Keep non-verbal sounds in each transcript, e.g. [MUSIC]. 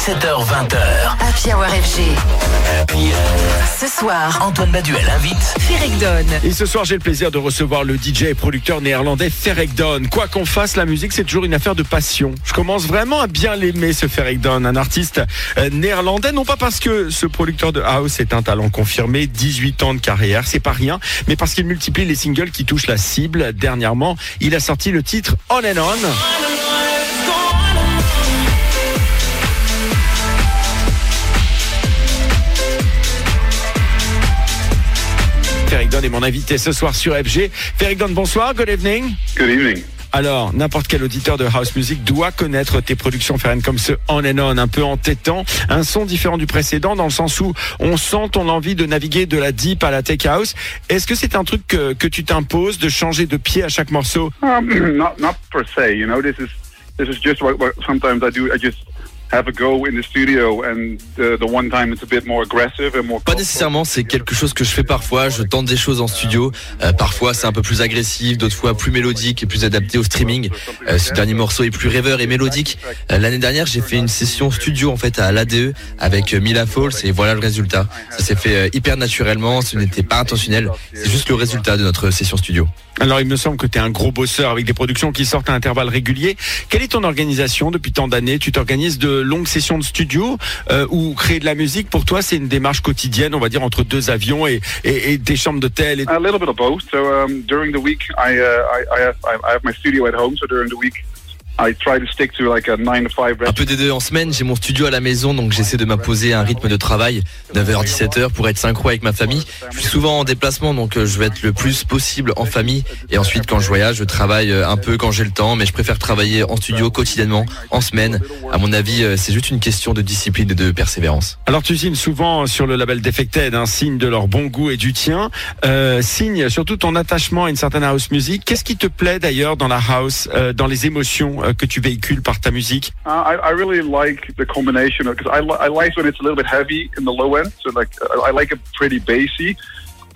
17h20h. Happy Hour FG. Happy Ce soir, Antoine Baduel invite Ferric Donne. Et ce soir, j'ai le plaisir de recevoir le DJ et producteur néerlandais Ferek Don. Quoi qu'on fasse, la musique, c'est toujours une affaire de passion. Je commence vraiment à bien l'aimer, ce Ferek Don, un artiste euh, néerlandais, non pas parce que ce producteur de house est un talent confirmé, 18 ans de carrière, c'est pas rien, mais parce qu'il multiplie les singles qui touchent la cible. Dernièrement, il a sorti le titre On and On. Ferek Don est mon invité ce soir sur FG. Ferek Don, bonsoir, good evening. Good evening. Alors, n'importe quel auditeur de house music doit connaître tes productions Ferren comme ce on and on, un peu entêtant, un son différent du précédent dans le sens où on sent ton envie de naviguer de la deep à la tech house. Est-ce que c'est un truc que, que tu t'imposes de changer de pied à chaque morceau? Um, [CLEARS THROAT] not not per se. You know, this is this is just what, what sometimes I do. I just have a go in the studio, and the, the one time it's a bit more aggressive and more. Pas nécessairement, c'est quelque chose que je fais parfois. Je tente des choses en studio. Euh, parfois, c'est un peu plus agressif, d'autres fois plus mélodique et plus adapté au streaming. Euh, ce dernier morceau est plus rêveur et mélodique. Euh, L'année dernière, j'ai fait une session studio en fait à l'ADE avec Mila Falls et voilà le résultat. Ça s'est fait hyper naturellement. Ce n'était pas intentionnel. C'est juste le résultat de notre session studio. Alors, il me semble que tu es un gros bosseur avec des productions qui sortent à intervalles réguliers. Quelle est ton organisation depuis tant d'années? Tu t'organises de longues sessions de studio euh, ou créer de la musique pour toi, c'est une démarche quotidienne, on va dire, entre deux avions et, et, et des chambres d'hôtel et... A little bit of both. So um, during the week, I, uh, I I have I have my studio at home. So during the week, I try to stick to like a nine to five. Un peu des deux en semaine, j'ai mon studio à la maison, donc j'essaie de m'imposer un rythme de travail, 9h, 17h, pour être synchro avec ma famille. Je suis souvent en déplacement, donc euh, je vais être le plus possible en famille. Et ensuite, quand je voyage, je travaille euh, un peu quand j'ai le temps, mais je préfère travailler en studio quotidiennement, en semaine. À mon avis, euh, c'est juste une question de discipline et de persévérance. Alors tu signes souvent sur le label Defected, un signe de leur bon goût et du tien. Euh, signe surtout ton attachement à une certaine house music. Qu'est-ce qui te plaît d'ailleurs dans la house, euh, dans les émotions euh, que tu véhicules par ta musique? Uh, I, really like the combination because I, I like when it's a little bit heavy in the low end. So like I I like it pretty bassy,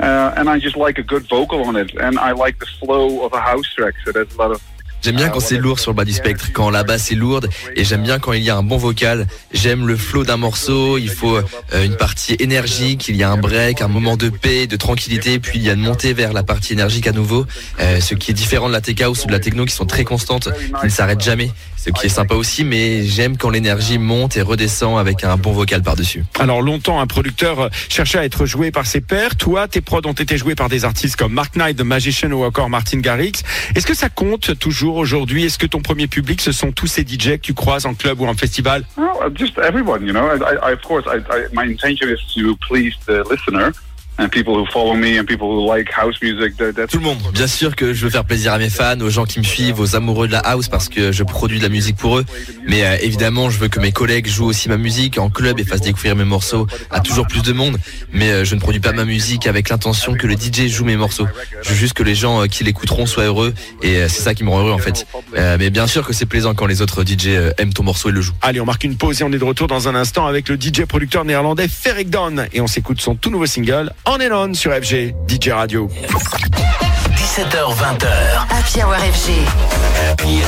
uh, and I just like a good vocal on it, and I like the flow of a house track. So there's a lot of J'aime bien quand c'est lourd sur le bas du spectre, quand la basse est lourde, et j'aime bien quand il y a un bon vocal. J'aime le flow d'un morceau, il faut euh, une partie énergique, il y a un break, un moment de paix, de tranquillité, puis il y a une montée vers la partie énergique à nouveau, euh, ce qui est différent de la tech house ou de la techno qui sont très constantes, qui ne s'arrêtent jamais, ce qui est sympa aussi, mais j'aime quand l'énergie monte et redescend avec un bon vocal par-dessus. Alors longtemps, un producteur euh, cherchait à être joué par ses pairs. Toi, tes prods ont été joués par des artistes comme Mark Knight, The Magician ou encore Martin Garrix. Est-ce que ça compte toujours aujourd'hui Est-ce que ton premier public, ce sont tous ces DJ que tu croises en club ou en festival? Oh, just everyone, you know. I, I, of course, I, my intention is to please the listener and people who follow me and people who like house music. That, that's Tout le monde. Bien sûr que je veux faire plaisir à mes fans, aux gens qui me suivent, aux amoureux de la house parce que je produis de la musique pour eux. Mais euh, évidemment, je veux que mes collègues jouent aussi ma musique en club et fassent découvrir mes morceaux à toujours plus de monde. Mais euh, je ne produis pas ma musique avec l'intention que le DJ joue mes morceaux. Je veux juste que les gens euh, qui l'écouteront soient heureux et euh, c'est ça qui me rend heureux en fait. Euh, mais bien sûr que c'est plaisant quand les autres DJ euh, aiment ton morceau et le jouent. Allez, on marque une pause et on est de retour dans un instant avec le DJ producteur néerlandais Ferric Don. Et on s'écoute son tout nouveau single On and On sur FG, DJ Radio. 17h20h. Happy Hour FG. Happy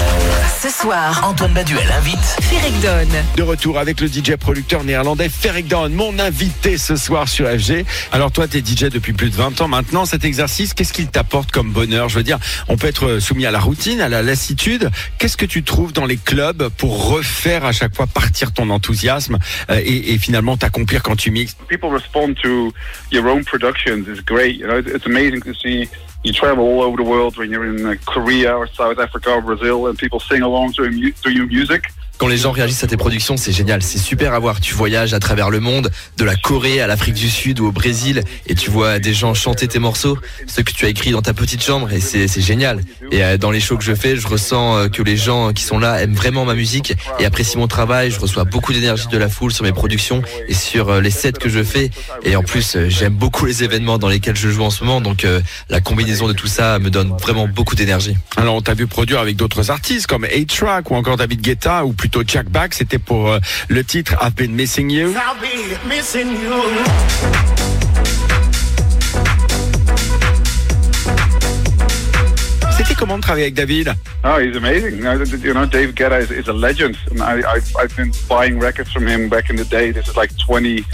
Ce soir, Antoine Baduel invite Ferric Donne. De retour avec le DJ producteur néerlandais Ferric Don, mon invité ce soir sur FG. Alors toi, tu es DJ depuis plus de 20 ans maintenant. Cet exercice, qu'est-ce qu'il t'apporte comme bonheur? Je veux dire, on peut être soumis à la routine, à la lassitude. Qu'est-ce que tu trouves dans les clubs pour refaire à chaque fois partir ton enthousiasme euh, et, et finalement t'accomplir quand tu mixes? People respond to your own productions is great. You know, it's it's amazing to see you travel all over the world when you're in uh, Korea or South Africa or Brazil, and people sing along to, to your music. Quand les gens réagissent à tes productions, c'est génial, c'est super à voir. Tu voyages à travers le monde, de la Corée à l'Afrique du Sud ou au Brésil, et tu vois des gens chanter tes morceaux, ceux que tu as écrits dans ta petite chambre, et c'est génial. Et euh, dans les shows que je fais, je ressens euh, que les gens qui sont là aiment vraiment ma musique et apprécient mon travail. Je reçois beaucoup d'énergie de la foule sur mes productions et sur euh, les sets que je fais. Et en plus, j'aime beaucoup les événements dans lesquels je joue en ce moment, donc la combinaison de tout ça me donne vraiment beaucoup d'énergie. Alors on t'a vu produire avec d'autres artistes comme A-Track ou encore David Guetta ou plutôt Jack Back. C'était pour euh, le titre I've Been Missing You. C'était comment de travailler avec David? Oh, he's amazing. You know, you know, Dave Guetta is, is a legend, and I, I've, I've been buying records from him back in the day. This is like 20,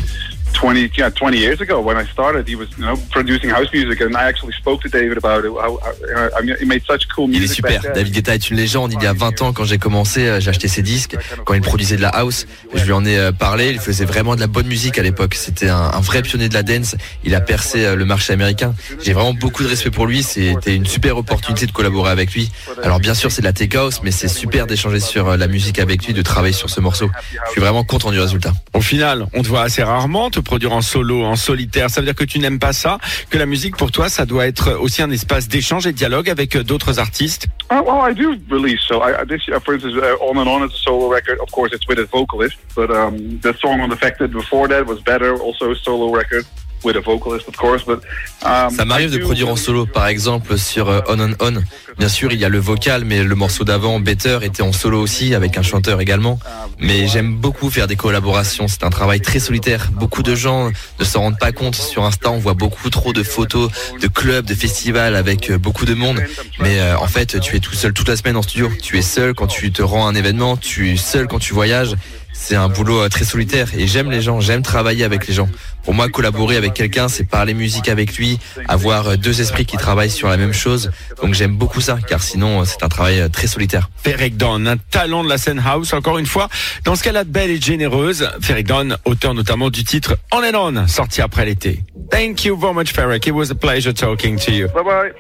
20, yeah, 20 years ago when I started. He was, you know, producing house music, and I actually spoke to David about it. How, how, I mean, he made such cool Il est music. super. David Guetta est une légende. Il y a 20 ans, quand j'ai commencé, euh, j'ai acheté ses disques. Quand il produisait de la house, je lui en ai euh, parlé. Il faisait vraiment de la bonne musique à l'époque. C'était un, un vrai pionnier de la dance. Il a percé euh, le marché américain. J'ai vraiment beaucoup de respect pour lui. C'était une super opportunité de collaborer avec lui. Alors bien sûr, c'est de la tech house, mais c'est super d'échanger sur la musique avec lui, de travailler sur ce morceau. Je suis vraiment content du résultat. Au final, on te voit assez rarement te produire en solo, en solitaire. Ça veut dire que tu n'aimes pas ça, que la musique pour toi, ça doit être aussi un espace d'échange et de dialogue avec euh, d'autres artistes. Uh, well, I do release. So I, this, uh, for instance, uh, On and On is a solo record. Of course, it's with a vocalist, but um, the song on Affected before that was better, also a solo record with a vocalist, of course. But um, Ça m'arrive de produire en solo, par exemple sur euh, On on On. Bien sûr, il y a le vocal, mais le morceau d'avant, Better, était en solo aussi, avec un chanteur également. Mais j'aime beaucoup faire des collaborations. C'est un travail très solitaire. Beaucoup de gens ne s'en rendent pas compte. Sur Insta, on voit beaucoup trop de photos de clubs, de festivals avec euh, beaucoup de monde. Mais euh, en fait, tu es tout seul toute la semaine en studio. Tu es seul quand tu te rends à un événement. Tu es seul quand tu voyages. C'est un boulot euh, très solitaire et j'aime les gens, j'aime travailler avec les gens. Pour moi, collaborer avec quelqu'un, c'est parler musique avec lui, avoir euh, deux esprits qui travaillent sur la même chose. Donc j'aime beaucoup ça, car sinon euh, c'est un travail très solitaire. Ferric Don, un talent de la scène house, encore une fois, dans ce qu'elle a de belle et généreuse. Ferric Don, auteur notamment du titre On and On, sorti après l'été. Thank you very much, Ferric. It was a pleasure talking to you. Bye bye.